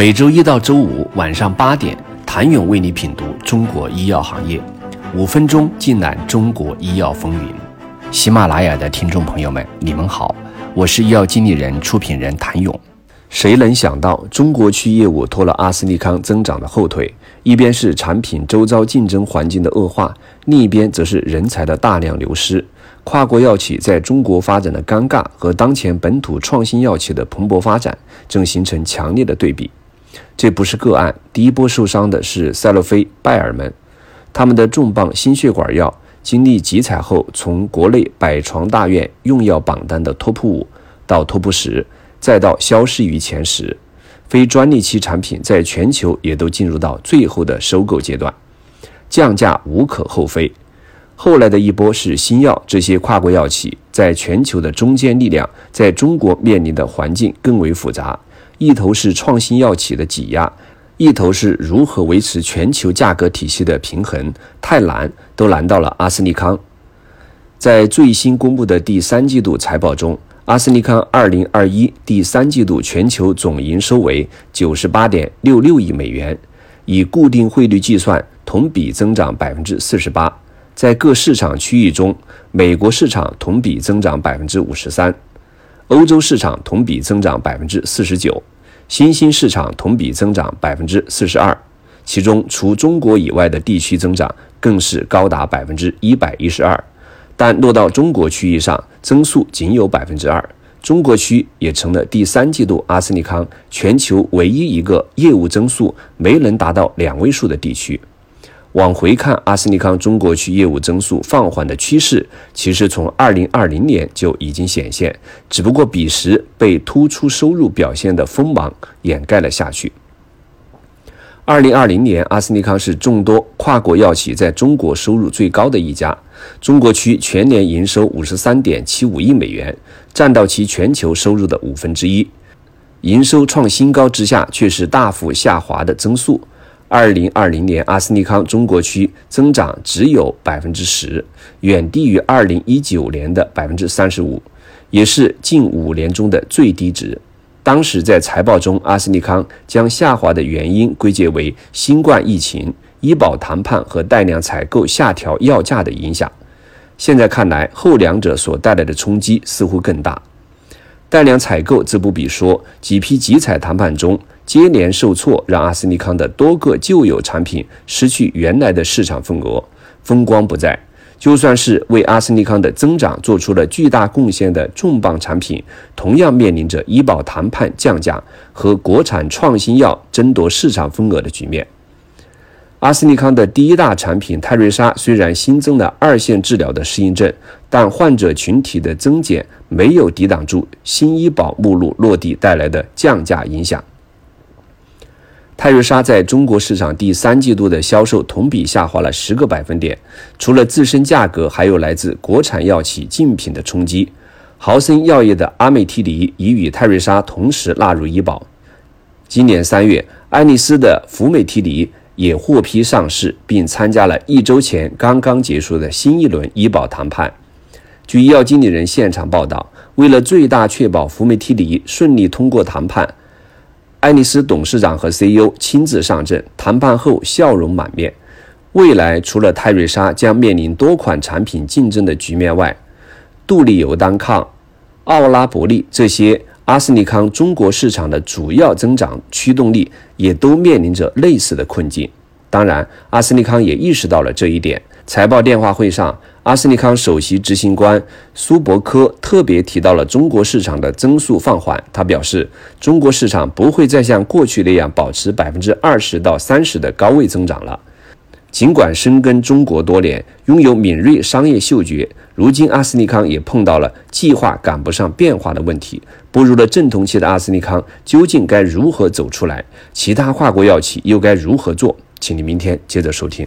每周一到周五晚上八点，谭勇为你品读中国医药行业，五分钟尽览中国医药风云。喜马拉雅的听众朋友们，你们好，我是医药经理人、出品人谭勇。谁能想到中国区业务拖了阿斯利康增长的后腿？一边是产品周遭竞争环境的恶化，另一边则是人才的大量流失。跨国药企在中国发展的尴尬和当前本土创新药企的蓬勃发展，正形成强烈的对比。这不是个案，第一波受伤的是赛洛菲、拜耳们，他们的重磅心血管药经历集采后，从国内百床大院用药榜单的 TOP 五到 TOP 十，再到消失于前十，非专利期产品在全球也都进入到最后的收购阶段，降价无可厚非。后来的一波是新药，这些跨国药企在全球的中坚力量，在中国面临的环境更为复杂。一头是创新药企的挤压，一头是如何维持全球价格体系的平衡，太难，都难到了阿斯利康。在最新公布的第三季度财报中，阿斯利康二零二一第三季度全球总营收为九十八点六六亿美元，以固定汇率计算，同比增长百分之四十八。在各市场区域中，美国市场同比增长百分之五十三。欧洲市场同比增长百分之四十九，新兴市场同比增长百分之四十二，其中除中国以外的地区增长更是高达百分之一百一十二，但落到中国区域上，增速仅有百分之二。中国区也成了第三季度阿斯利康全球唯一一个业务增速没能达到两位数的地区。往回看，阿斯利康中国区业务增速放缓的趋势，其实从二零二零年就已经显现，只不过彼时被突出收入表现的锋芒掩盖了下去。二零二零年，阿斯利康是众多跨国药企在中国收入最高的一家，中国区全年营收五十三点七五亿美元，占到其全球收入的五分之一，营收创新高之下，却是大幅下滑的增速。二零二零年，阿斯利康中国区增长只有百分之十，远低于二零一九年的百分之三十五，也是近五年中的最低值。当时在财报中，阿斯利康将下滑的原因归结为新冠疫情、医保谈判和带量采购下调药价的影响。现在看来，后两者所带来的冲击似乎更大。带量采购自不必说，几批集采谈判中。接连受挫，让阿斯利康的多个旧有产品失去原来的市场份额，风光不再。就算是为阿斯利康的增长做出了巨大贡献的重磅产品，同样面临着医保谈判降价和国产创新药争夺市场份额的局面。阿斯利康的第一大产品泰瑞莎虽然新增了二线治疗的适应症，但患者群体的增减没有抵挡住新医保目录落地带来的降价影响。泰瑞莎在中国市场第三季度的销售同比下滑了十个百分点，除了自身价格，还有来自国产药企竞品的冲击。豪森药业的阿美替尼已与泰瑞莎同时纳入医保。今年三月，爱丽丝的福美替尼也获批上市，并参加了一周前刚刚结束的新一轮医保谈判。据医药经理人现场报道，为了最大确保福美替尼顺利通过谈判。爱丽丝董事长和 CEO 亲自上阵，谈判后笑容满面。未来除了泰瑞莎将面临多款产品竞争的局面外，杜利尤单抗、奥拉伯利这些阿斯利康中国市场的主要增长驱动力也都面临着类似的困境。当然，阿斯利康也意识到了这一点。财报电话会上。阿斯利康首席执行官苏伯科特别提到了中国市场的增速放缓。他表示，中国市场不会再像过去那样保持百分之二十到三十的高位增长了。尽管深耕中国多年，拥有敏锐商业嗅觉，如今阿斯利康也碰到了计划赶不上变化的问题。步入了阵痛期的阿斯利康究竟该如何走出来？其他跨国药企又该如何做？请你明天接着收听。